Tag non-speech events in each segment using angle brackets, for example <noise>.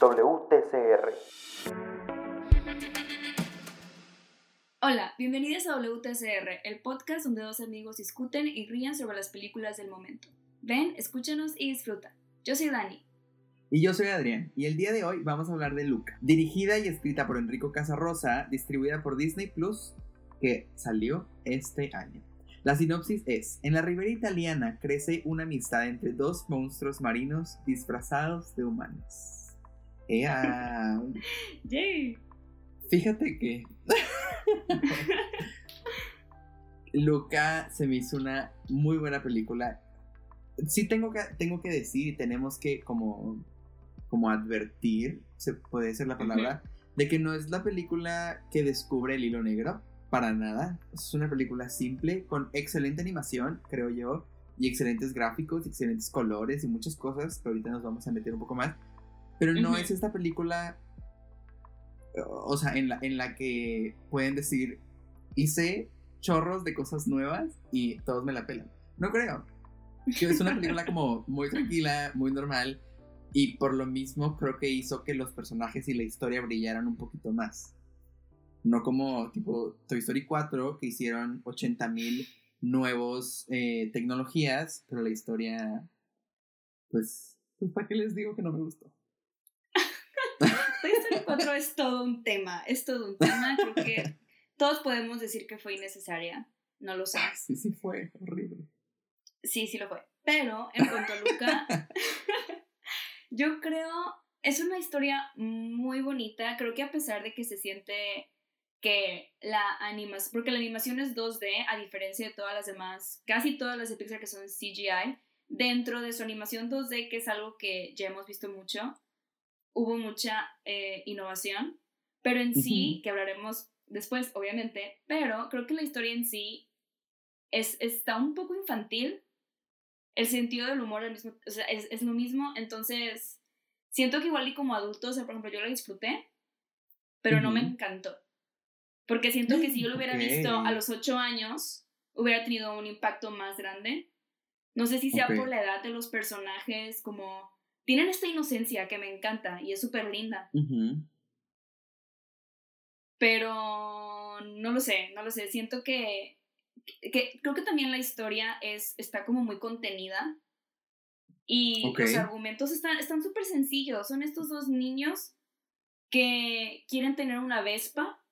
WTCR. Hola, bienvenidos a WTCR, el podcast donde dos amigos discuten y ríen sobre las películas del momento. Ven, escúchanos y disfruta. Yo soy Dani. Y yo soy Adrián, y el día de hoy vamos a hablar de Luca, dirigida y escrita por Enrico Casarosa, distribuida por Disney Plus, que salió este año. La sinopsis es, en la ribera italiana crece una amistad entre dos monstruos marinos disfrazados de humanos. ¡Ea! ¡Yay! Fíjate que <laughs> Luca se me hizo una muy buena película. Sí tengo que, tengo que decir y tenemos que como, como advertir, se puede decir la palabra, de que no es la película que descubre el hilo negro para nada. Es una película simple, con excelente animación, creo yo, y excelentes gráficos, excelentes colores y muchas cosas que ahorita nos vamos a meter un poco más. Pero no es esta película, o sea, en la, en la que pueden decir, hice chorros de cosas nuevas y todos me la pelan. No creo. Es una película como muy tranquila, muy normal. Y por lo mismo creo que hizo que los personajes y la historia brillaran un poquito más. No como tipo Toy Story 4, que hicieron 80.000 nuevos eh, tecnologías, pero la historia, pues, pues, ¿para qué les digo que no me gustó? 4 es todo un tema, es todo un tema, creo que todos podemos decir que fue innecesaria, no lo sé. Sí, sí fue, horrible. Sí, sí lo fue. Pero en cuanto a Luca, <laughs> yo creo, es una historia muy bonita, creo que a pesar de que se siente que la animación, porque la animación es 2D, a diferencia de todas las demás, casi todas las de Pixar que son CGI, dentro de su animación 2D, que es algo que ya hemos visto mucho, hubo mucha eh, innovación, pero en sí, que hablaremos después, obviamente, pero creo que la historia en sí es, está un poco infantil, el sentido del humor es, es, lo mismo, entonces siento que igual y como adulto, o sea, por ejemplo, yo la disfruté, pero no me encantó. Porque siento que si yo lo hubiera visto a los ocho años, hubiera tenido un impacto más grande. No sé si sea por la edad de los personajes, como tienen esta inocencia que me encanta y es súper linda. Pero no lo sé, no lo sé. Siento que, que, creo que también la historia es, está como muy contenida. Y los argumentos están súper sencillos. Son estos dos niños que quieren tener una Vespa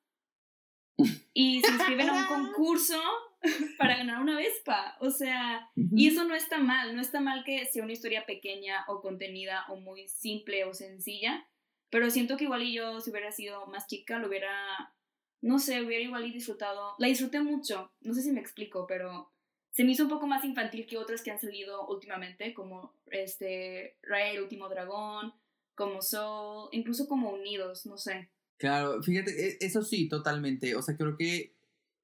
<laughs> y se inscriben a un concurso <laughs> para ganar una Vespa. O sea, y eso no está mal, no está mal que sea una historia pequeña o contenida o muy simple o sencilla, pero siento que igual y yo si hubiera sido más chica lo hubiera, no sé, hubiera igual y disfrutado. La disfruté mucho, no sé si me explico, pero se me hizo un poco más infantil que otras que han salido últimamente, como este Raya el último dragón, como Soul, incluso como Unidos, no sé. Claro, fíjate, e, eso sí, totalmente. O sea, creo que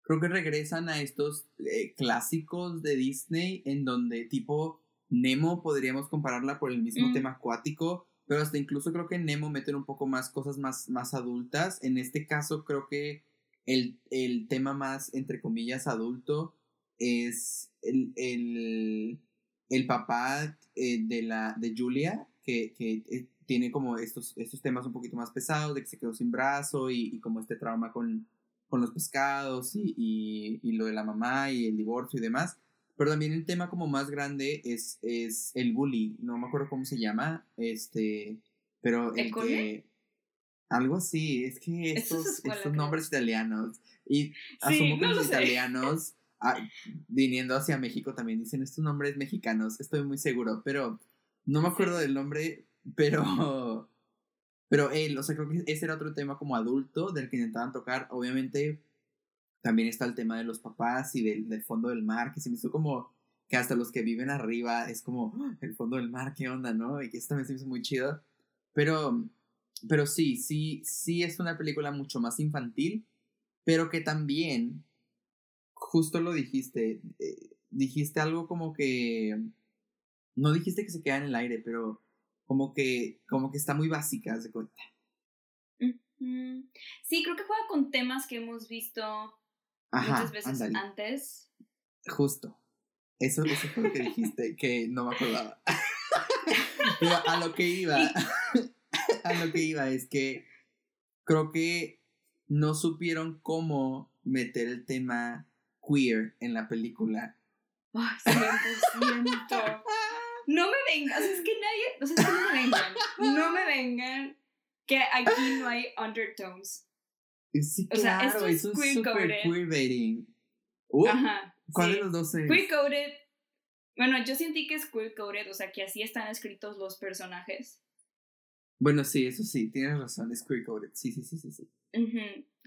creo que regresan a estos eh, clásicos de Disney en donde tipo Nemo podríamos compararla por el mismo mm. tema acuático, pero hasta incluso creo que Nemo meten un poco más cosas más, más adultas. En este caso creo que el, el tema más, entre comillas, adulto es el, el, el papá eh, de, la, de Julia, que, que eh, tiene como estos, estos temas un poquito más pesados, de que se quedó sin brazo y, como este trauma con, con los pescados y, y, lo de la mamá y el divorcio y demás. Pero también el tema como más grande es, es el bully, no me acuerdo cómo se llama, este, pero el, que... Algo así, es que estos, estos nombres italianos, y asumo que los italianos, ah, viniendo hacia México también dicen estos nombres mexicanos, estoy muy seguro, pero no me acuerdo del nombre, pero, pero él, o sea, creo que ese era otro tema como adulto del que intentaban tocar. Obviamente, también está el tema de los papás y del, del fondo del mar, que se me hizo como que hasta los que viven arriba es como ¡Ah! el fondo del mar, qué onda, ¿no? Y que eso también se me hizo muy chido. Pero, pero sí, sí, sí es una película mucho más infantil, pero que también, justo lo dijiste, eh, dijiste algo como que, no dijiste que se queda en el aire, pero como que, como que está muy básica, de cuenta. Sí, creo que juega con temas que hemos visto muchas veces antes. Justo. Eso, eso fue lo que dijiste, que no me acordaba. <laughs> Pero a lo que iba. <laughs> a lo que iba es que creo que no supieron cómo meter el tema queer en la película. Ay, 100%. <laughs> No me vengas, es que nadie, o sea, no me vengan, no me vengan que aquí no hay undertones. Sí, claro, o sea, esto es eso es super queerbaiting. Uh, Ajá. ¿Cuál de los dos es? Queer coded. Bueno, yo sentí que es queer coded, o sea, que así están escritos los personajes. Bueno, sí, eso sí, tienes razón, es queer coded. Sí, sí, sí, sí, sí.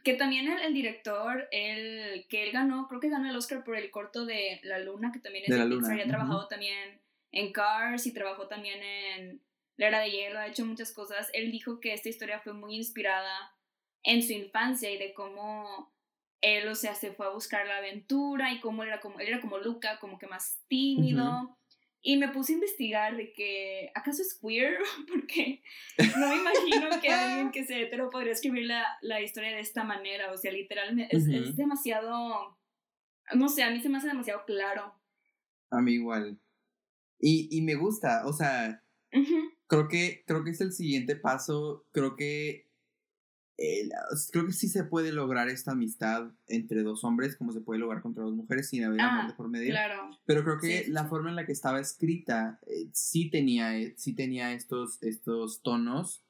Que también el, el, director, el que él ganó, creo que ganó el Oscar por el corto de La Luna, que también es de, de Pixar, había trabajado también en Cars y trabajó también en La Era de Hielo, ha hecho muchas cosas. Él dijo que esta historia fue muy inspirada en su infancia y de cómo él, o sea, se fue a buscar la aventura y cómo era como, él era como Luca, como que más tímido. Y me puse a investigar de que, ¿acaso es queer? <laughs> Porque no me imagino que alguien que sea hetero podría escribir la, la historia de esta manera. O sea, literalmente es, es, demasiado, no sé, a mí se me hace demasiado claro. A mí igual. Y, y me gusta, o sea, creo, que, creo que es el siguiente paso. Creo que eh, creo que sí se puede lograr esta amistad entre dos hombres como se puede lograr contra dos mujeres sin haber amor ah, de por medio. Claro. Pero creo que la forma en la que estaba escrita eh, sí tenía, eh, sí tenía estos, estos tonos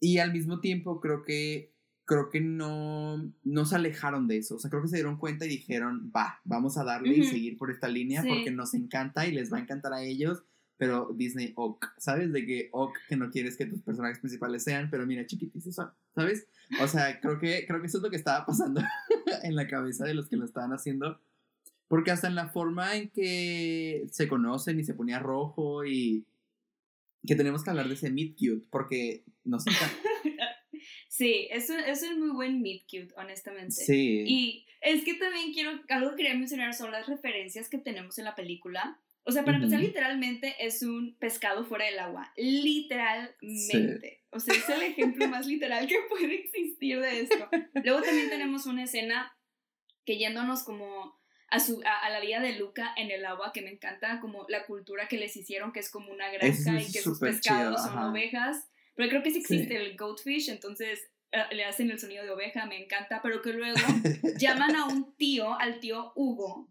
y al mismo tiempo creo que creo que no, no se alejaron de eso. O sea, creo que se dieron cuenta y dijeron, va, vamos a darle y seguir por esta línea porque nos encanta y les va a encantar a ellos pero Disney ok, ¿sabes? De que ok, que no quieres que tus personajes principales sean, pero mira, chiquititos son, ¿sabes? O sea, creo que, creo que eso es lo que estaba pasando <laughs> en la cabeza de los que lo estaban haciendo, porque hasta en la forma en que se conocen y se ponía rojo y que tenemos que hablar de ese meet cute, porque nos encanta. <laughs> Sí, eso, eso es muy buen meet cute, honestamente. Sí. Y es que también quiero, algo que quería mencionar son las referencias que tenemos en la película. O sea, para empezar, literalmente es un pescado fuera del agua. Literalmente. O sea, es el ejemplo más literal que <laughs> puede existir de esto. Luego también tenemos una escena que yéndonos como a, su, a, la vida de Luca en el agua, que me encanta como la cultura que les hicieron, que es como una granja y que sus pescados son ovejas. Pero creo que sí existe el goatfish, entonces eh, le hacen el sonido de oveja, me encanta, pero que luego <laughs> llaman a un tío, al tío Hugo,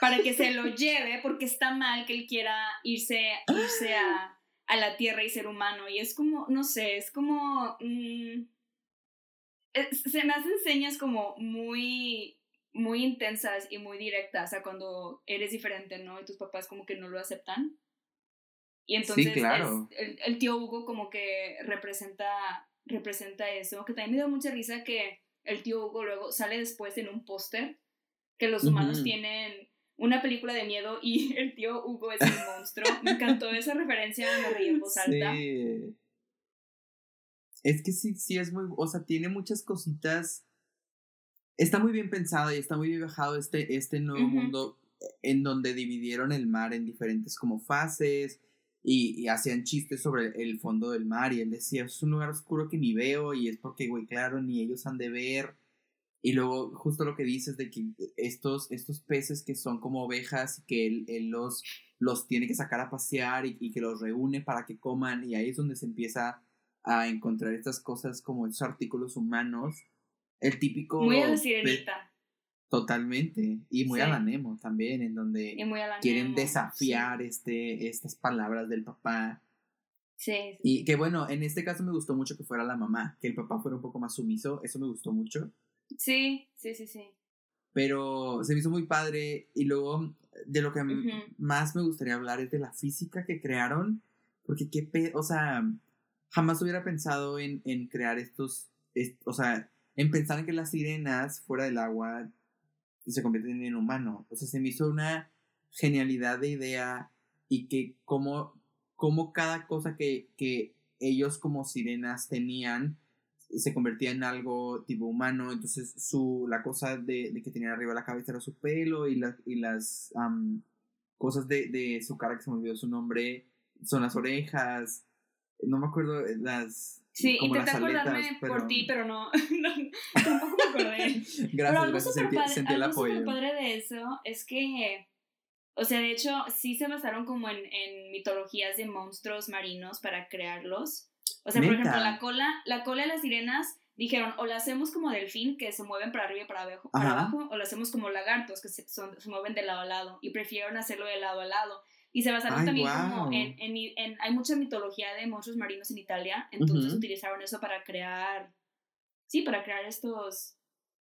para que se lo lleve porque está mal que él quiera irse, irse a, a la tierra y ser humano. Y es como, no sé, es como... Mm, se me hacen señas como muy muy intensas y muy directas a cuando eres diferente, ¿no? Y tus papás como que no lo aceptan. Y entonces sí, claro. el, el, tío Hugo como que representa, representa eso, que también me dio mucha risa que el tío Hugo luego sale después en un póster que los humanos tienen una película de miedo y <laughs> el tío Hugo es el monstruo. Me encantó esa referencia, me reí en voz alta. Sí. Es que sí, sí es muy, o sea, tiene muchas cositas. Está muy bien pensado y está muy bien bajado este, este nuevo mundo en donde dividieron el mar en diferentes como fases y, hacían chistes sobre el fondo del mar y él decía, es un lugar oscuro que ni veo y es porque, güey, claro, ni ellos han de ver y luego, justo lo que dices de que estos, estos peces que son como ovejas, que él, los, los tiene que sacar a pasear y, que los reúne para que coman, y ahí es donde se empieza a encontrar estas cosas como estos artículos humanos. El típico. Muy a. Totalmente. Y muy a la Nemo también, en donde quieren desafiar este, estas palabras del papá. Sí, Y que bueno, en este caso me gustó mucho que fuera la mamá, que el papá fuera un poco más sumiso, eso me gustó mucho. Sí, sí, sí, sí. Pero se me hizo muy padre y luego de lo que más me gustaría hablar es de la física que crearon, porque qué pe o sea, jamás hubiera pensado en, en crear estos, o sea, en pensar en que las sirenas fuera del agua se convierten en humano. O sea, se me hizo una genialidad de idea y que como, como cada cosa que, que ellos como sirenas tenían se convertía en algo tipo humano, entonces su, la cosa de, de que tenía arriba la cabeza era su pelo y, la, y las cosas de, de, su cara que se me olvidó su nombre son las orejas, no me acuerdo eh, las... Sí, intenté acordarme por ti, pero <laughs> no, tampoco me acordé. <laughs> gracias, algo súper padre, padre de eso es que, o sea, de hecho, sí se basaron como en, en mitologías de monstruos marinos para crearlos. O sea, por ejemplo, la cola, la cola de las sirenas dijeron, o la hacemos como delfín, que se mueven para arriba y para abajo, para abajo o la hacemos como lagartos, que se, se, mueven de lado a lado, y prefirieron hacerlo de lado a lado. Y se basaron también como en, en, Hay mucha mitología de monstruos marinos en Italia, entonces utilizaron eso para crear... Sí, para crear estos...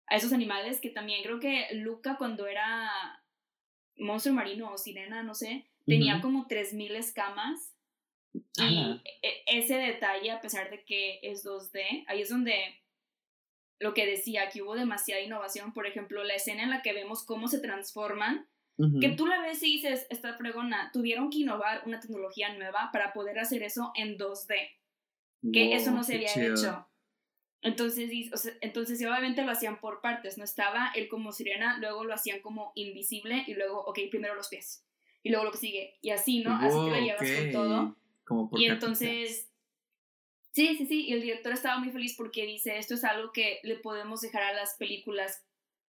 A esos animales que también creo que Luca cuando era monstruo marino o sirena, no sé, tenía como 3.000 escamas. Y e, ese detalle, a pesar de que es 2D, ahí es donde lo que decía, que hubo demasiada innovación. Por ejemplo, la escena en la que vemos cómo se transforman, que tú la ves y dices, esta fregona, tuvieron que innovar una tecnología nueva para poder hacer eso en 2D. Que eso no se había hecho. Entonces, entonces obviamente lo hacían por partes, no estaba él como sirena, luego lo hacían como invisible y luego, ok, primero los pies y luego lo que sigue y así, ¿no? así te lo llevas con todo. Como por y entonces, sí, sí, sí, y el director estaba muy feliz porque dice, esto es algo que le podemos dejar a las películas,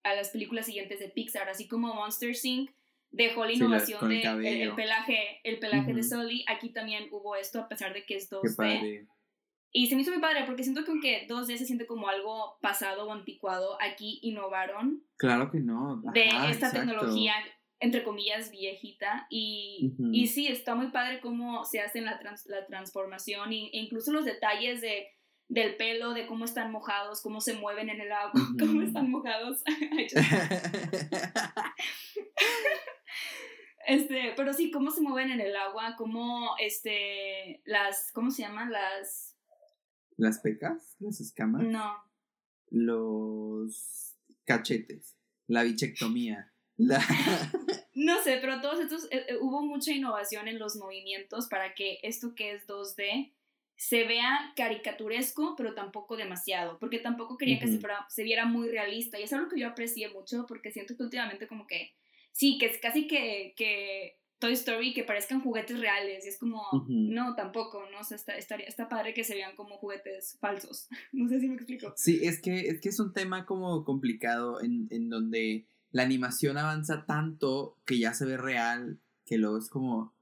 a las películas siguientes de Pixar, así como Monster Inc. dejó la innovación del de el, pelaje, el pelaje de Sully, aquí también hubo esto a pesar de que es 2D. Y se me hizo muy padre porque siento que aunque 2D se siente como algo pasado o anticuado, aquí innovaron. Claro que no. de esta tecnología, entre comillas, viejita. Y, y sí, está muy padre cómo se hace la, la transformación e incluso los detalles de, del pelo, de cómo están mojados, cómo se mueven en el agua, <laughs> cómo están mojados. <laughs> <laughs> este, pero sí, cómo se mueven en el agua, cómo, este, las, ¿cómo se llaman? Las ¿Las pecas? ¿Las escamas? No. Los cachetes. La bichectomía. La... no sé, pero todos estos, eh, eh, hubo mucha innovación en los movimientos para que esto que es 2D se vea caricaturesco, pero tampoco demasiado, porque tampoco quería que se, se, viera muy realista. Y es algo que yo aprecié mucho, porque siento que últimamente como que, sí, que es casi que, que Toy Story que parezcan juguetes reales. Y es como, no, tampoco, ¿no? O sea, está, está, padre que se vean como juguetes falsos. <laughs> no sé si me explico. Sí, es que es, que es un tema como complicado en, en donde la animación avanza tanto que ya se ve real, que luego es como,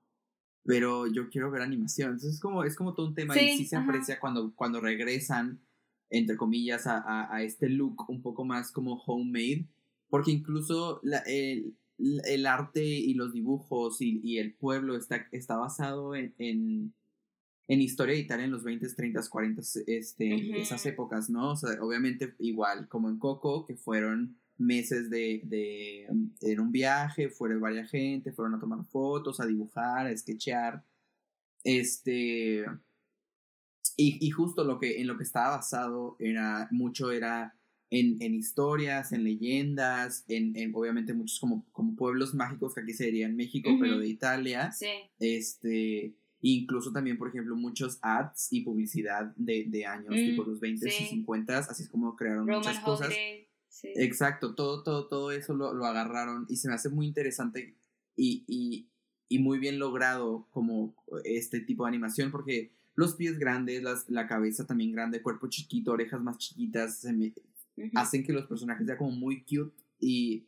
pero yo quiero ver animación. Entonces es como, es como todo un tema y sí se aprecia cuando, cuando regresan, entre comillas, a, a, a, este look un poco más como homemade, porque incluso la, el, el arte y los dibujos y, y el pueblo está, está basado en, en, en, historia de Italia en los 20, 30, 40, este, esas épocas, ¿no? O sea, obviamente igual como en Coco, que fueron meses de, de en un viaje, fueron varias gente, fueron a tomar fotos, a dibujar, a sketchear, este... Y, y justo lo que, en lo que estaba basado era, mucho era en, en historias, en leyendas, en, en, obviamente muchos como, como pueblos mágicos que aquí serían México, pero de Italia. Sí. Este, incluso también, por ejemplo, muchos ads y publicidad de, de años, mm, tipo los 20 y 50, así es como crearon muchas cosas. Sí. Exacto, todo, todo, todo eso lo, lo, agarraron y se me hace muy interesante y, y, y, muy bien logrado como este tipo de animación porque los pies grandes, las, la cabeza también grande, cuerpo chiquito, orejas más chiquitas, se me, hacen que los personajes sean como muy cute y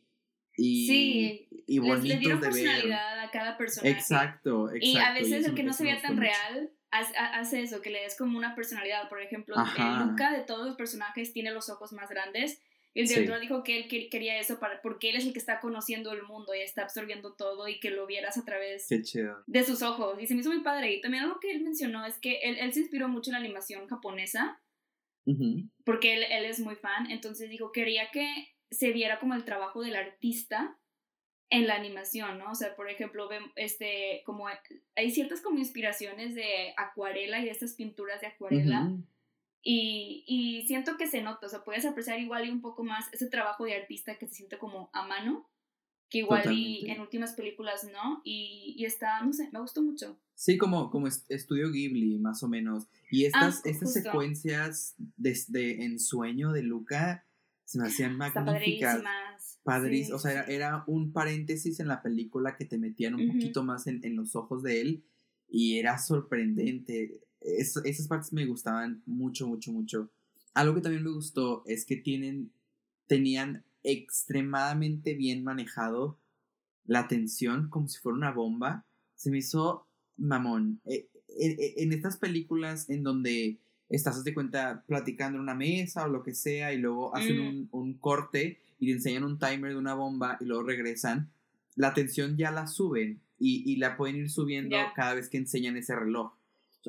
y, sí, y bonitos le dieron personalidad a cada personaje. Exacto, exacto. Y a veces el que no se vea tan real hace eso, que le des como una personalidad. Por ejemplo, el Luca de todos los personajes tiene los ojos más grandes. El director dijo que él quería eso para, porque él es el que está conociendo el mundo y está absorbiendo todo y que lo vieras a través de sus ojos. Y se me hizo muy padre. Y también algo que él mencionó es que él, él se inspiró mucho en la animación japonesa porque él, él, es muy fan, entonces dijo, quería que se viera como el trabajo del artista en la animación, ¿no? O sea, por ejemplo, este, como hay ciertas como inspiraciones de acuarela y de estas pinturas de acuarela. Y, y, siento que se nota, o sea, puedes apreciar igual y un poco más ese trabajo de artista que se siente como a mano que igual y en últimas películas no, y, y, está, no sé, me gustó mucho. Sí, como, como estudio Ghibli, más o menos. Y estas, ah, estas secuencias desde ensueño de Luca se me hacían <gasps> magníficas. Padres, o sea, era, un paréntesis en la película que te metían un poquito más en, en, los ojos de él y era sorprendente. Esas partes me gustaban mucho, mucho, mucho. Algo que también me gustó es que tienen, tenían extremadamente bien manejado la tensión como si fuera una bomba. Se me hizo mamón. Eh, en estas películas en donde estás, de cuenta, platicando en una mesa o lo que sea y luego hacen Mm. un, un corte y te enseñan un timer de una bomba y luego regresan, la tensión ya la suben y, y la pueden ir subiendo cada vez que enseñan ese reloj.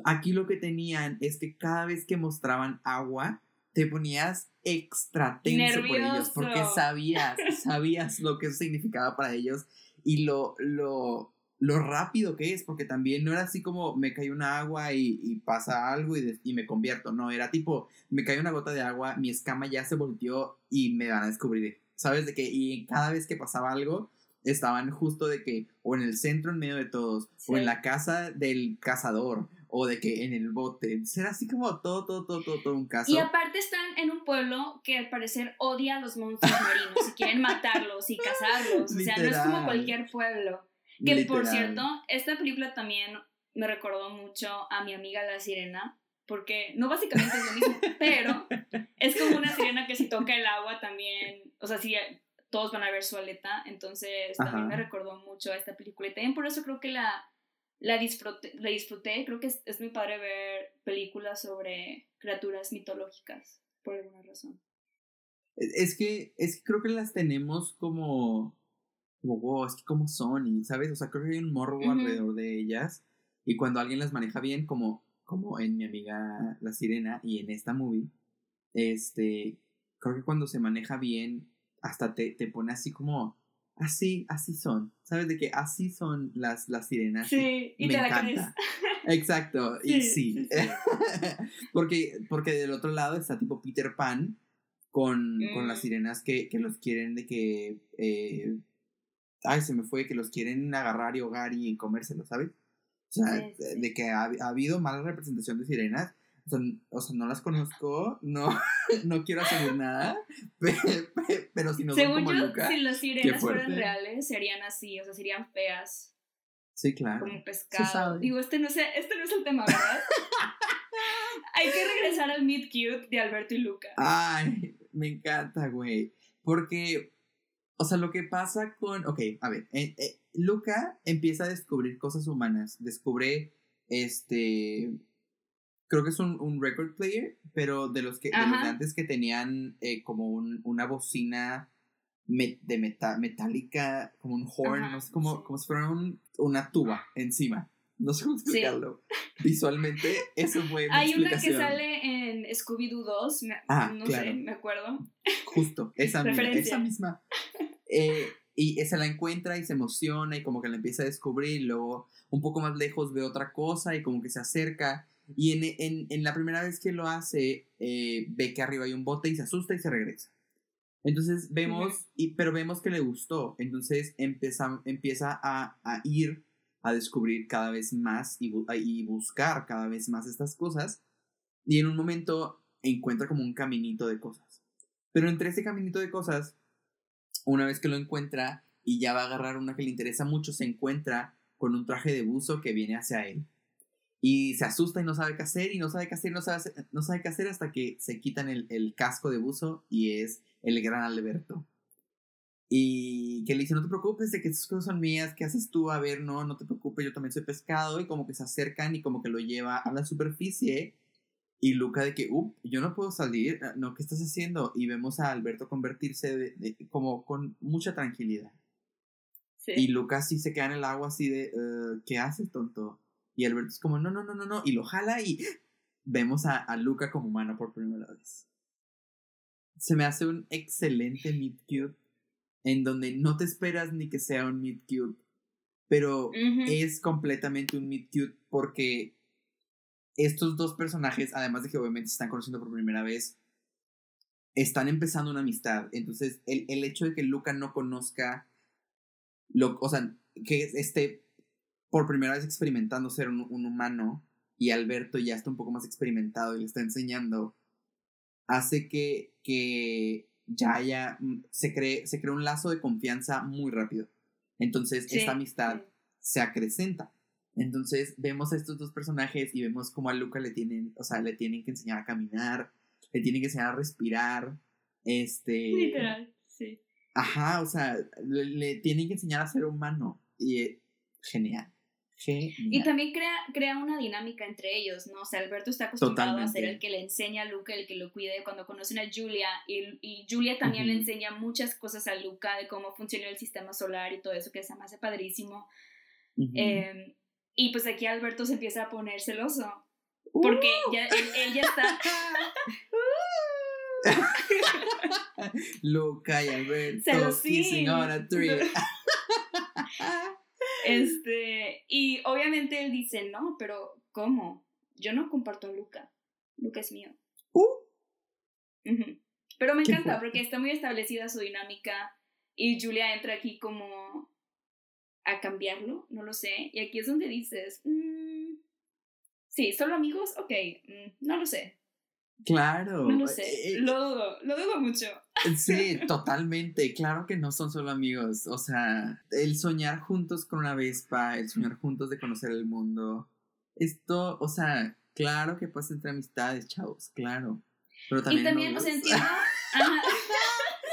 Aquí lo que tenían es que cada vez que mostraban agua, te ponías extra tenso por ellos porque sabías, sabías lo que eso significaba para ellos y lo, lo, lo rápido que es, porque también no era así como me cae una agua y, y pasa algo y, de- y me convierto, no, era tipo, me cae una gota de agua, mi escama ya se volteó y me van a descubrir, ¿sabes? De que, y cada vez que pasaba algo, estaban justo de que, o en el centro en medio de todos, o en la casa del cazador, o de que en el bote, era así como todo, todo, todo, todo, todo un caso. Y aparte están en un pueblo que al parecer odia a los monstruos marinos y quieren matarlos y cazarlos. O sea, no es como cualquier pueblo. Que por Literal. cierto, esta película también me recordó mucho a mi amiga la sirena, porque no básicamente es lo mismo, <laughs> pero es como una sirena que si toca el agua también, o sea, si todos van a ver su aleta, entonces también Ajá. me recordó mucho a esta película y también por eso creo que la, la, disfruté, la disfruté, creo que es, es muy padre ver películas sobre criaturas mitológicas, por alguna razón. Es que, es que creo que las tenemos como, como, wow, es que como son, y, ¿sabes? O sea, creo que hay un morbo Ujú. alrededor de ellas, y cuando alguien las maneja bien, como, como en mi amiga La Sirena y en esta movie, este, creo que cuando se maneja bien, hasta te, te pone así como, así, así son, ¿sabes? De que así son las, las sirenas. Sí, y me te la encanta. <laughs> Exacto, y Sí, sí. sí, sí. <laughs> porque, porque del otro lado está tipo Peter Pan con, con las Mm. sirenas que, que los quieren de que. eh, ay, se me fue, que los quieren agarrar y ahogar y comérselos, ¿sabes? O sea, de que ha, ha habido mala representación de sirenas. O sea, o sea, no las conozco, no, <laughs> no quiero asumir nada, <laughs> pe- pe- pero si no Según como yo, Luca. si las sirenas fueran reales, serían así, o sea, serían feas, Sí, claro. como pescado. Digo, este no, es, este no es el tema, ¿verdad? <laughs> Hay que regresar al Meet Cute de Alberto y Luca. Ay, me encanta, güey. Porque, o sea, lo que pasa con. Ok, a ver. eh, eh, Luca empieza a descubrir cosas humanas. Descubre este. Creo que es un, un record player, pero de los que de, los de antes que tenían eh, como un, una bocina me- de meta, metálica, como un horn, Ajá, no sé, como, sí. como si fuera un- una tuba encima. No sé cómo explicarlo. Visualmente, eso fue mi Hay una que explicación. sale en Scooby-Doo 2, me- Ah, no claro. sé, me acuerdo. Justo, <laughs> esa misma. Esa misma. Eh, y se la encuentra y se emociona y como que la empieza a descubrir y luego un poco más lejos ve otra cosa y como que se acerca y en, en, en la primera vez que lo hace eh, ve que arriba hay un bote y se asusta y se regresa. Entonces vemos, y, pero vemos que le gustó, entonces empieza, empieza a, a ir a descubrir cada vez más y, bu- y buscar cada vez más estas cosas y en un momento encuentra como un caminito de cosas. Pero entre ese caminito de cosas, una vez que lo encuentra y ya va a agarrar una que le interesa mucho, se encuentra con un traje de buzo que viene hacia él. Y se asusta y no sabe qué hacer, y no sabe qué hacer, no sabe, no sabe qué hacer hasta que se quitan el, el casco de buzo y es el gran Alberto. Y que le dice, no te preocupes de que estas cosas son mías, ¿qué haces tú? A ver, no, no te preocupes, yo también soy pescado. Y como que se acercan y como que lo lleva a la superficie. Y Luca de que, up, yo no puedo salir, ah, no, ¿qué estás haciendo? Y vemos a Alberto convertirse de, de- como con mucha tranquilidad. Sí. Y Lucas sí se queda en el agua así de, "Eh, ¿qué haces, tonto? Y Alberto es como, no, no, no, no, no. Y lo jala y vemos a, a Luca como humano por primera vez. Se me hace un excelente meet cute en donde no te esperas ni que sea un meet cute, pero es completamente un meet cute porque estos dos personajes, además de que obviamente se están conociendo por primera vez, están empezando una amistad. Entonces, el, el hecho de que Luca no conozca, lo, o sea, que esté por primera vez experimentando ser un, un humano y Alberto ya está un poco más experimentado y le está enseñando, hace que, que ya haya, mm, se cree, se crea un lazo de confianza muy rápido. Entonces, Sí, esta amistad se acrecenta. Entonces vemos a estos dos personajes y vemos cómo a Luca le tienen, o sea, le tienen que enseñar a caminar, le tienen que enseñar a respirar, este... Literal, sí. Ajá, o sea, le, le tienen que enseñar a ser humano. Y eh, genial, Y también crea, crea una dinámica entre ellos, ¿no? O sea, Alberto está acostumbrado a ser el que le enseña a Luca, el que lo cuide cuando conocen a Julia, y, y Julia también le enseña muchas cosas a Luca de cómo funciona el sistema solar y todo eso que se me hace padrísimo. Em, y pues aquí Alberto se empieza a poner celoso, porque ¡Uh! ya, él, ya está... <laughs> Luca y Alberto kissing on a tree. <laughs> Este, y obviamente él dice, no, pero ¿cómo? Yo no comparto a Luca. Luca es mío. Uh. Pero me encanta porque está muy establecida su dinámica y Julia entra aquí como a cambiarlo, no lo sé. Y aquí es donde dices, mm, sí, solo amigos, ok, mm, no lo sé. Claro. No lo sé, eh, eh, lo dudo, lo dudo mucho. Sí, <laughs> totalmente. Claro que no son solo amigos. O sea, el soñar juntos con una Vespa, el soñar juntos de conocer el mundo. Esto, o sea, claro que pasa entre amistades, chavos, claro. Pero también. Y también, o sea, entiendo.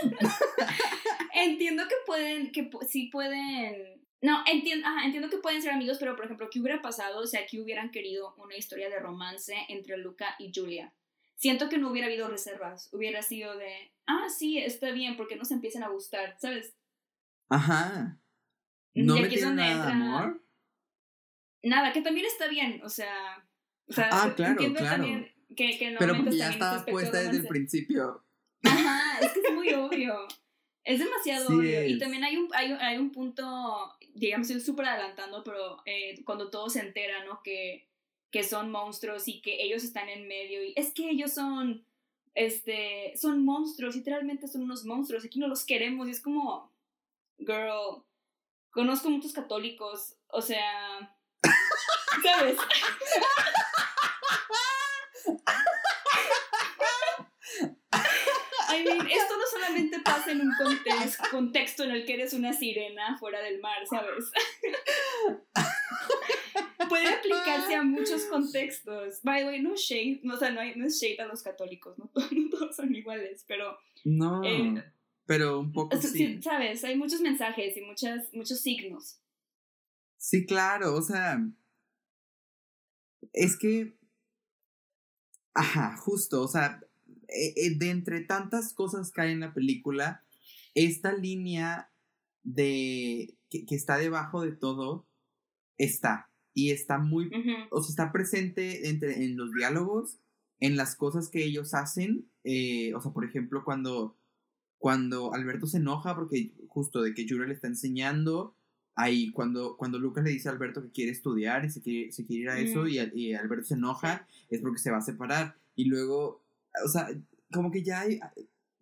<laughs> entiendo que pueden, que sí pueden. No, entiendo, entiendo que pueden ser amigos, pero por ejemplo, ¿qué hubiera pasado o sea que hubieran querido una historia de romance entre Luca y Julia? Siento que no hubiera habido reservas, hubiera sido de, ah, sí, está bien, porque no se empiezan a gustar, ¿sabes? Ajá. ¿No me tiene nada amor? Nada, que también está bien, o sea... O sea ah, claro, claro. que, que Pero porque ya estaba puesta desde el principio. Ajá, es que es muy obvio. Es demasiado obvio. Y también hay un, hay, hay un punto, digamos, estoy súper adelantando, pero eh, cuando todo se entera, ¿no? Que que son monstruos y que ellos están en medio y es que ellos son, este, son monstruos, literalmente son unos monstruos, aquí no los queremos y es como, girl, conozco muchos católicos, o sea, <laughs> ¿sabes? <laughs> I mean, esto no solamente pasa en un contexto, contexto en el que eres una sirena fuera del mar, ¿sabes? puede aplicarse a muchos contextos. By the way, no shade, o sea, no, hay, no es shade a los católicos, no, <laughs> todos son iguales, pero... No, eh, pero un poco sí. Sabes, hay muchos mensajes y muchas, muchos signos. Sí, claro, o sea, es que, ajá, justo, o sea, de entre tantas cosas que hay en la película, esta línea de que, que está debajo de todo está y está muy, o sea, está presente entre, en los diálogos, en las cosas que ellos hacen, eh, o sea, por ejemplo, cuando, cuando Alberto se enoja porque justo de que Julia le está enseñando, ahí cuando, cuando Lucas le dice a Alberto que quiere estudiar y se quiere, se quiere ir a eso y, y, Alberto se enoja, es porque se va a separar. Y luego, o sea, como que ya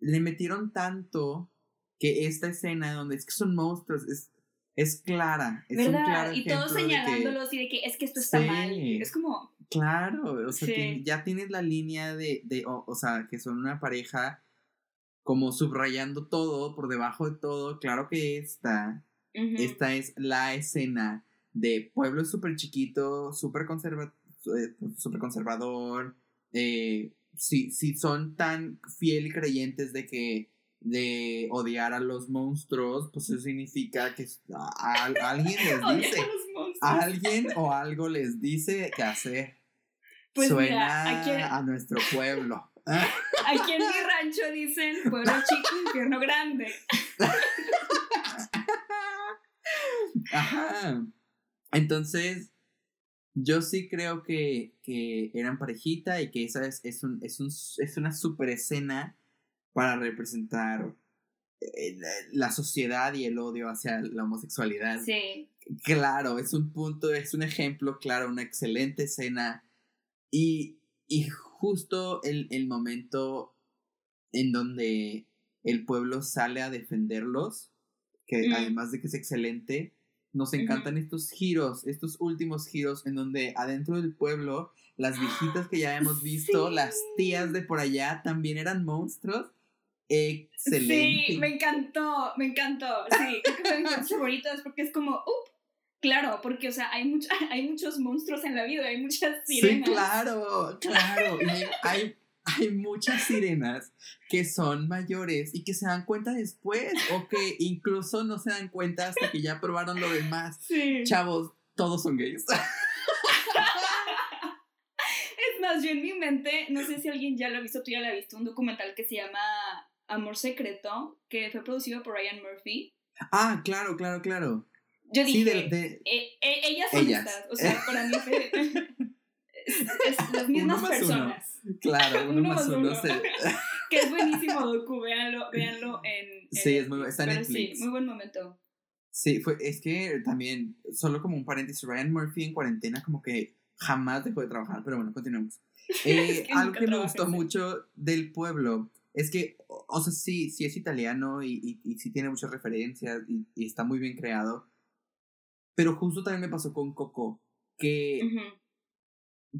le metieron tanto que esta escena donde es que son monstruos, es, es clara. Es ¿Verdad? y todos señalándolos y de que es que esto está mal. Es como. Claro, o sea, ya tienes la línea de, de o, sea, que son una pareja como subrayando todo, por debajo de todo. Claro que esta, esta es la escena de pueblo súper chiquito, súper conserva, super conservador. Eh, si, si son tan fiel y creyentes de que de odiar a los monstruos, pues eso significa que alguien <laughs> les dice, alguien o algo les dice que hacer. Pues Suena a nuestro pueblo. <laughs> Aquí en mi rancho dicen pueblo chico, infierno grande. <laughs> Ajá. Entonces, yo sí creo que, que eran parejita y que esa es, es, un, es, un, es una super escena para representar eh, la sociedad y el odio hacia la homosexualidad. Sí. Claro, es un punto, es un ejemplo, claro, una excelente escena. Y, y justo el, el momento en donde el pueblo sale a defenderlos, que además de que es excelente, nos encantan estos giros, estos últimos giros en donde adentro del pueblo, las viejitas que ya hemos visto, las tías de por allá también eran monstruos excelente. Sí, me encantó, me encantó. Sí, creo que fue mi favorito porque es como, up, claro, porque, o sea, hay, mucho, <laughs> hay muchos monstruos en la vida, hay muchas sirenas. Sí, claro, claro. Y hay, hay muchas sirenas que son mayores y que se dan cuenta después o que incluso no se dan cuenta hasta que ya probaron lo demás. Sí. Chavos, todos son gays. es más, yo en mi mente, no sé si alguien ya lo ha visto, tú ya lo has visto, un documental que se llama Amor Secreto, que fue producido por Ryan Murphy. Ah, claro, claro, claro. Yo dije, Sí, de- de- eh, eh, ellas son Ellas. estas, o sea, para mí fue... <laughs> Es, las <laughs> mismas uno. personas. Claro, <laughs> uno, Uno más uno. uno. se- <laughs> Que es buenísimo, Doku, véanlo, véanlo en... en Sí, es muy está en Netflix. Sí, muy buen momento. Sí, fue, es que también, solo como un paréntesis, Ryan Murphy en cuarentena como que jamás dejó de trabajar, pero bueno, continuemos. Eh, Es que algo que me gustó mucho del pueblo es que, o, sea, sí, sí es italiano y, y, y sí tiene muchas referencias y, y está muy bien creado, pero justo también me pasó con Coco, que, Ujú.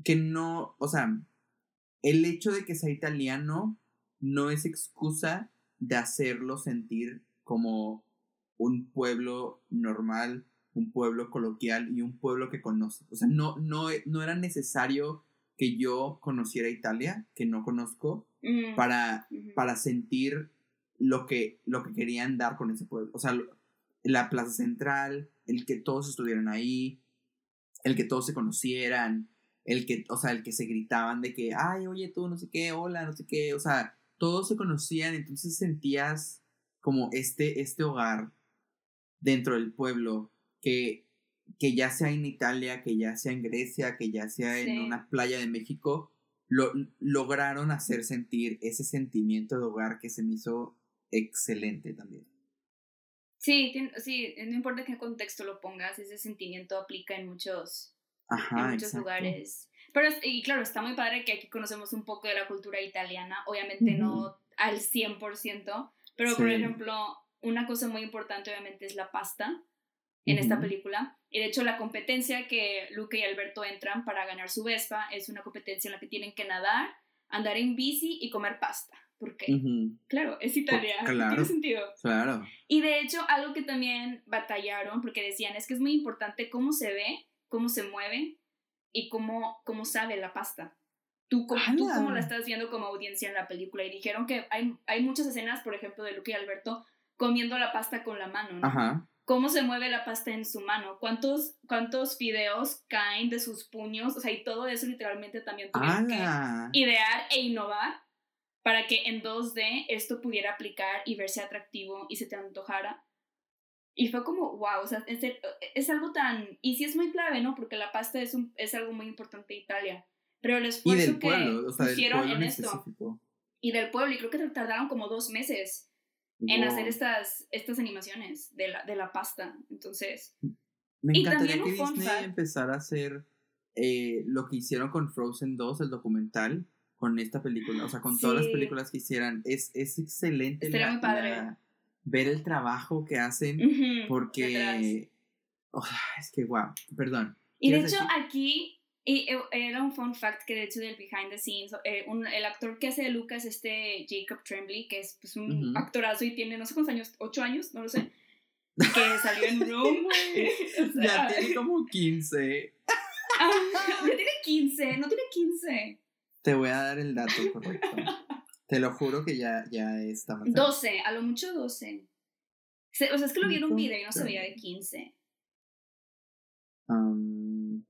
Que no, o sea, el hecho de que sea italiano no es excusa de hacerlo sentir como un pueblo normal, un pueblo coloquial y un pueblo que conoce. O sea, no, no, no era necesario que yo conociera Italia, que no conozco, Mm, para, para sentir lo que, lo que querían dar con ese pueblo. O sea, la plaza central, el que todos estuvieran ahí, el que todos se conocieran, el que, o sea, el que se gritaban de que, ay, oye tú, no sé qué, hola, no sé qué, o sea, todos se conocían, entonces sentías como este, este hogar dentro del pueblo que, que ya sea en Italia, que ya sea en Grecia, que ya sea en Sí. una playa de México, lo, lograron hacer sentir ese sentimiento de hogar que se me hizo excelente también. Sí, sí, no importa en qué contexto lo pongas, ese sentimiento aplica en muchos, Ajá, en muchos exacto. lugares. Pero, y claro, está muy padre que aquí conocemos un poco de la cultura italiana, obviamente Ujú. no al 100%, pero por Sí. ejemplo, una cosa muy importante obviamente es la pasta en esta película. Y de hecho la competencia que Luca y Alberto entran para ganar su Vespa es una competencia en la que tienen que nadar, andar en bici y comer pasta. ¿Por qué? Ujú, Claro, es Italia. <laughs> claro. Tiene sentido. Claro. Y de hecho, algo que también batallaron, porque decían, es que es muy importante cómo se ve, cómo se mueve y cómo, cómo sabe la pasta. Tú, cómo- tú cómo la estás viendo como audiencia en la película. Y dijeron que hay, hay muchas escenas, por ejemplo, de Luke y Alberto comiendo la pasta con la mano, ¿no? Ajá. Cómo se mueve la pasta en su mano, cuántos, cuántos fideos caen de sus puños, o sea, y todo eso literalmente también tuvieron que ¡Hala! idear e innovar para que en 2D esto pudiera aplicar y verse atractivo y se te antojara. Y fue como, wow, o sea, es, es algo tan... Y sí es muy clave, ¿no? Porque la pasta es, un, es algo muy importante de Italia. Pero el Y esfuerzo del que pueblo, o sea, pusieron en en esto específico. y del pueblo, y creo que tardaron como dos meses en hacer Wow. estas, estas animaciones de la, de la pasta. Entonces, Me y encantaría también que Disney empezara a hacer eh, lo que hicieron con Frozen 2, el documental, con esta película. O sea, con todas las Sí. películas que hicieran. Es, es excelente Estaría la- muy padre. la- ver el trabajo que hacen. ujú, detrás. Porque. oh, es que, wow, perdón. Y de ¿Quieres hecho aquí y, eh, era un fun fact que de hecho del behind the scenes, eh, un- el actor que hace de Lucas, este Jacob Tremblay, que es pues, un Ujú. actorazo y tiene no sé cuántos años, ocho años, no lo sé, que salió en Room. <laughs> <laughs> O Ya sea, tiene como 15. <laughs> ah, ya tiene 15, no tiene 15. Te voy a dar el dato correcto. Te lo juro que ya, ya está más. 12, a lo mucho 12. Se- o sea, es que lo vi en un video y no se veía de 15. Um,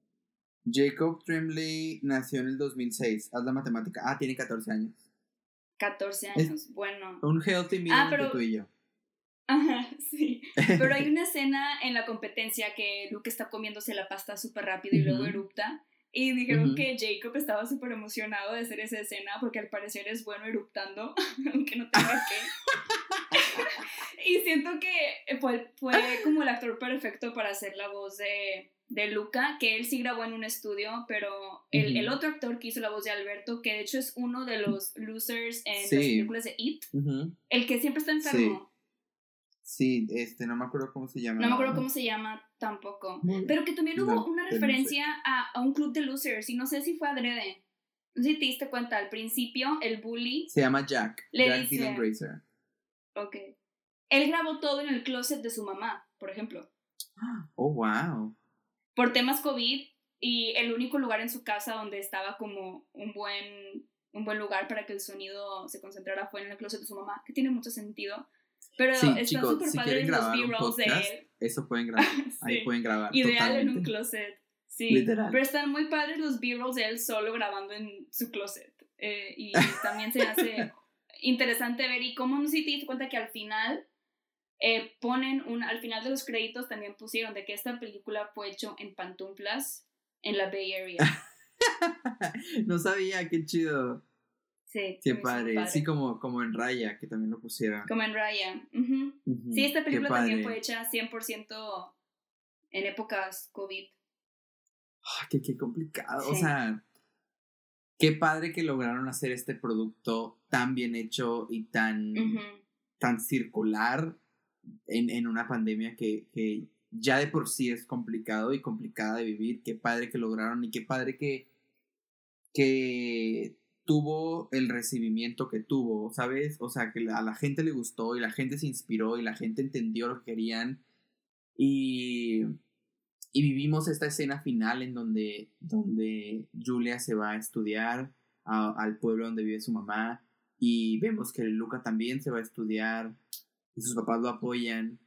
Jacob Tremblay nació en el 2006. Haz la matemática. Ah, tiene 14 años. 14 Es- años, bueno. Un healthy meal Ah, entre tú y yo. Ajá, sí. Pero hay <laughs> una escena en la competencia que Luke está comiéndose la pasta súper rápido y luego erupta. Y dijeron Ujú. que Jacob estaba súper emocionado de hacer esa escena porque al parecer es bueno eruptando, <laughs> aunque no tenga que. <laughs> y siento que fue, fue como el actor perfecto para hacer la voz de, de Luca, que él sí grabó en un estudio, pero el, Ujú. el otro actor que hizo la voz de Alberto, que de hecho es uno de los losers en Sí. las películas de It, Ujú. el que siempre está enfermo. Sí, este, no me acuerdo cómo se llama. No me acuerdo cómo se llama tampoco. Pero que también hubo No, una pero no sé. referencia a, a un club de losers y no sé si fue adrede. No sé si te diste cuenta, al principio el bully, Se llama Jack. Le Jack dice- Dylan Grazer. ok, él grabó todo en el closet de su mamá, por ejemplo, Oh, wow. por temas COVID y el único lugar en su casa donde estaba como un buen, un buen lugar para que el sonido se concentrara fue en el closet de su mamá, que tiene mucho sentido. Pero Sí, está súper si padre los B-rolls de él. Eso pueden grabar. Ahí <laughs> pueden grabar. Ideal en totalmente. un closet. Sí. Literal. Pero están muy padres los B-rolls de él solo grabando en su closet. Eh, y también se hace <laughs> interesante ver. Y cómo no sé si te diste cuenta que al final eh, ponen un. Al final de los créditos también pusieron de que esta película fue hecho en Pantuflas en la Bay Area. <laughs> no sabía, qué chido. Sí. Qué padre. Sí, como, como en Raya, que también lo pusieron. Como en. Ujú, Sí, esta película también fue hecha 100% en épocas COVID. Ay, qué, qué complicado. O sea, qué padre que lograron hacer este producto tan bien hecho y tan, tan circular en, en una pandemia que, que ya de por sí es complicado y complicada de vivir. Qué padre que lograron y qué padre que, que tuvo el recibimiento que tuvo, ¿sabes? O sea, que a la gente le gustó y la gente se inspiró y la gente entendió lo que querían. Y, y vivimos esta escena final en donde, donde Julia se va a estudiar a- al pueblo donde vive su mamá y vemos que Luca también se va a estudiar y sus papás lo apoyan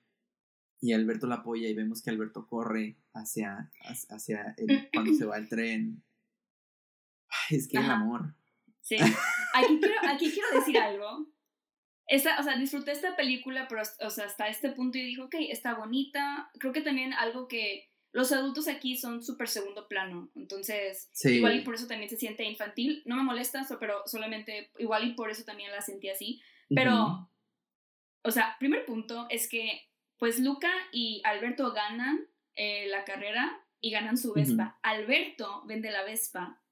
y Alberto lo apoya y vemos que Alberto corre hacia, hacia, el- cuando se va el tren. Es que el amor. Sí. Aquí quiero, aquí quiero decir algo. Esta, o sea, disfruté esta película, pero o sea, hasta este punto y dijo, ok, está bonita. Creo que también algo que los adultos aquí son súper segundo plano. Entonces, Sí. igual y por eso también se siente infantil. No me molesta, pero solamente, igual y por eso también la sentí así. Pero, Ujú. o sea, primer punto es que, pues Luca y Alberto ganan eh, la carrera y ganan su Vespa. Alberto vende la Vespa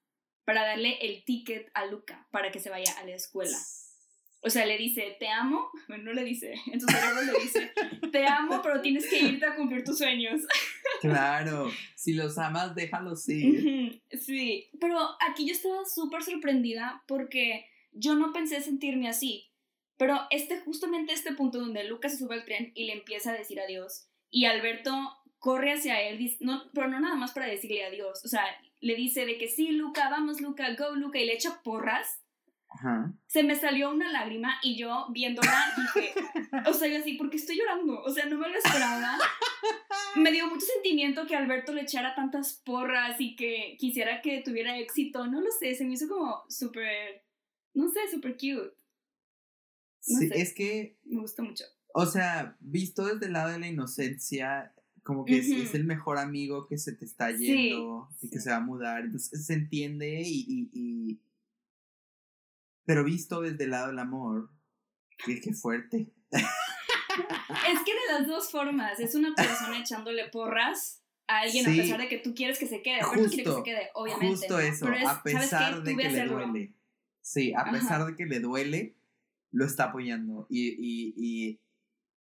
para darle el ticket a Luca para que se vaya a la escuela. O sea, le dice, te amo. Bueno, no le dice, <laughs> en su cerebro le dice, te amo, pero tienes que irte a cumplir tus sueños. <laughs> Claro, si los amas, déjalos ir. Sí, pero aquí yo estaba súper sorprendida porque yo no pensé sentirme así. Pero este, justamente este punto donde Lucas se sube al tren y le empieza a decir adiós y Alberto corre hacia él, no, pero no nada más para decirle adiós, o sea, le dice de que sí, Luca, vamos, Luca, go, Luca, y le echa porras. Ajá. Se me salió una lágrima y yo viéndola dije, o sea, yo así, ¿por qué estoy llorando? O sea, no me lo esperaba. <laughs> Me dio mucho sentimiento que Alberto le echara tantas porras y que quisiera que tuviera éxito. No lo sé, se me hizo como súper, no sé, súper cute. No Sí, sé. es que, Me gustó mucho. o sea, visto desde el lado de la inocencia, como que es, el mejor amigo que se te está Sí, yendo y que sí. se va a mudar. Entonces se entiende y, y, y- Pero visto desde el lado del amor, qué, qué fuerte. Es que de las dos formas, es una persona echándole porras a alguien Sí. a pesar de que tú quieres que se quede. Quiere que Justo, se quede, obviamente. Justo eso, Pero es, a pesar de que le hacerlo. duele. Sí, a Ajá. pesar de que le duele, lo está apoyando y, y, y,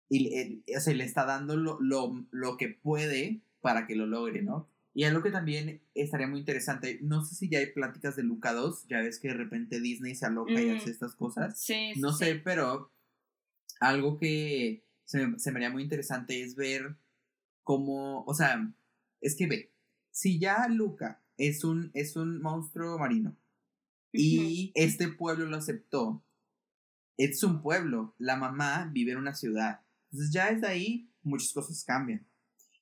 y le- o sea, le está dando lo, lo, lo que puede para que lo logre, ¿no? Y algo que también estaría muy interesante, no sé si ya hay pláticas de Luca 2, ya ves que de repente Disney se aloca y Mm. hace estas cosas. Sí, No sí. sé, pero algo que se me, se me haría muy interesante es ver cómo, o sea, es que ve, si ya Luca es un, es un monstruo marino y este pueblo lo aceptó, es un pueblo, la mamá vive en una ciudad, entonces ya desde ahí muchas cosas cambian.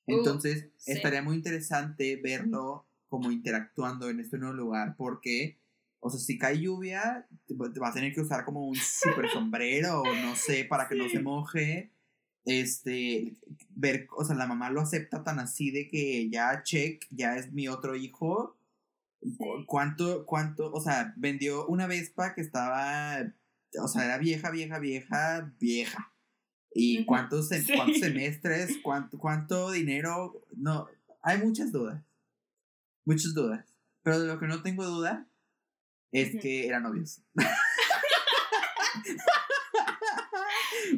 Uh, Entonces, sí. estaría muy interesante verlo como interactuando en este nuevo lugar, porque, o sea, si cae lluvia, te va te va a tener que usar como un super sombrero, o no sé, para que no se moje. Este, ver, o sea, la mamá lo acepta tan así de que ya, check, ya es mi otro hijo. Cu- ¿Cuánto, cuánto, o sea, vendió una Vespa que estaba, o sea, era vieja, vieja, vieja, vieja. ¿Y cuántos, sí. cuántos <laughs> semestres? Cuánto, ¿Cuánto dinero? No, hay muchas dudas. Muchas dudas. Pero de lo que no tengo duda es que eran novios. <laughs>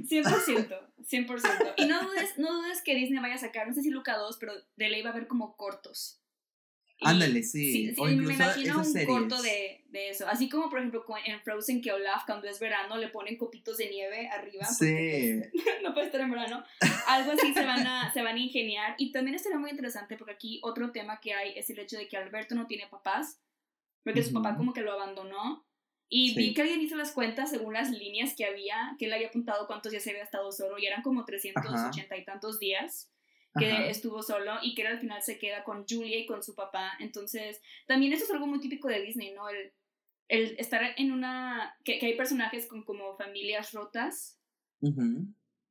100%, 100%. Y no dudes, no dudes que Disney vaya a sacar, no sé si Luca 2, pero de ley va a haber como cortos. Ándale, sí. o me imagino un series. corto de, de eso. Así como, por ejemplo, en Frozen que Olaf, cuando es verano, le ponen copitos de nieve arriba. Sí. pues, <laughs> no puede estar en verano. Algo así se van, a, <laughs> se van a ingeniar. Y también estaría muy interesante porque aquí otro tema que hay es el hecho de que Alberto no tiene papás. Porque su papá como que lo abandonó. Y vi que alguien hizo las cuentas según las líneas que había, que él había apuntado cuántos días había estado solo, y eran como 380 y tantos días que estuvo solo y que él al final se queda con Julia y con su papá. Entonces, también eso es algo muy típico de Disney, ¿no? El, el estar en una... Que, que, hay personajes con como familias rotas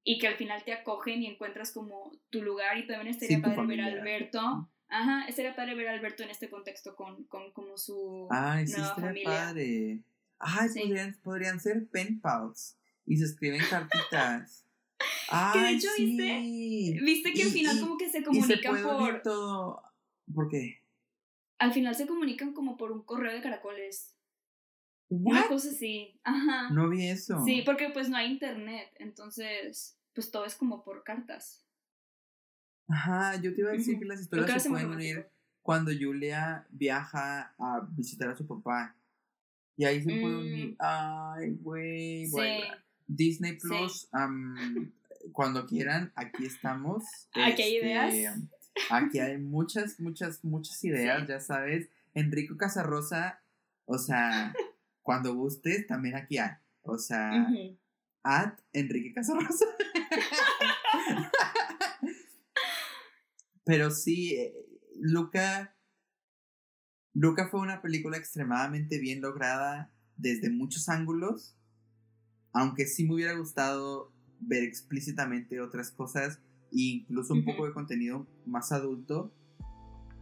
y que al final te acogen y encuentras como tu lugar y también estaría padre ver a Alberto. Ajá, estaría padre ver a Alberto en este contexto con, con como su Ay, sí, nueva familia. padre. Ay, podrían, podrían ser pen pals y se escriben <laughs> cartitas. Que de hecho, ¿viste? ¿Viste que al final como que se comunican por... todo. ¿Por qué? Al final se comunican como por un correo de caracoles. Una cosa así. Ajá. No vi eso. Sí, porque pues no hay internet. Entonces, pues todo es como por cartas. Ajá, yo te iba a decir que las historias se pueden unir cuando Julia viaja a visitar a su papá. Y ahí se puede unir. Mm. Ay, güey. Sí. Disney Plus, cuando quieran, aquí estamos. Aquí hay ideas. Este, aquí hay muchas, muchas, muchas ideas, ya sabes. Enrico Casarrosa, o sea, cuando gustes, también aquí hay. O sea, at Enrique Casarrosa. Pero sí, eh, Luca. Luca fue una película extremadamente bien lograda desde muchos ángulos aunque sí me hubiera gustado ver explícitamente otras cosas e incluso un poco de contenido más adulto,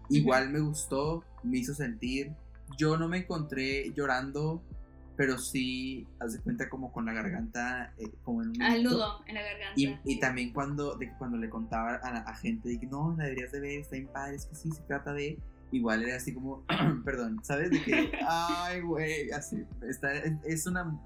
igual me gustó, me hizo sentir. Yo no me encontré llorando, pero sí, haz de cuenta como con la garganta, eh, como en un... Al nudo en la garganta. Y, también cuando, de, cuando le contaba a, la, gente de que no, la deberías de ver, está padre, es que sí, se trata de... Igual era así como, <clears throat> perdón, ¿sabes? De que, <laughs> ay, güey, así, está, es una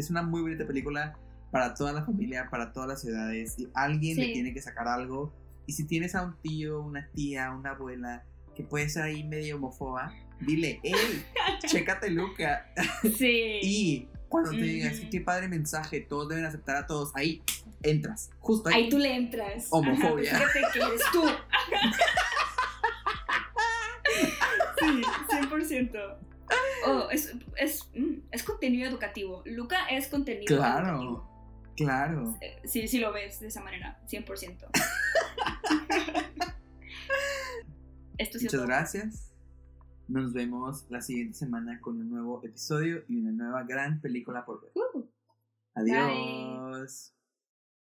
es una muy bonita película para toda la familia, para todas las ciudades. Y alguien le tiene que sacar algo. Y si tienes a un tío, una tía, una abuela que puede ser ahí medio homofoba, dile, hey, <laughs> chécate Luca. <laughs> Sí. y cuando te digas, qué padre mensaje, todos deben aceptar a todos, ahí entras, justo ahí. Ahí tú le entras. Homofobia. Ajá, pues que eres tú. <laughs> sí, 100%. Oh, es, es, mm, es contenido educativo. Luca es contenido claro, educativo. Claro. Sí, sí lo ves de esa manera, 100%. <laughs> Esto Muchas gracias. Nos vemos la siguiente semana con un nuevo episodio y una nueva gran película por ver. Uh, Adiós.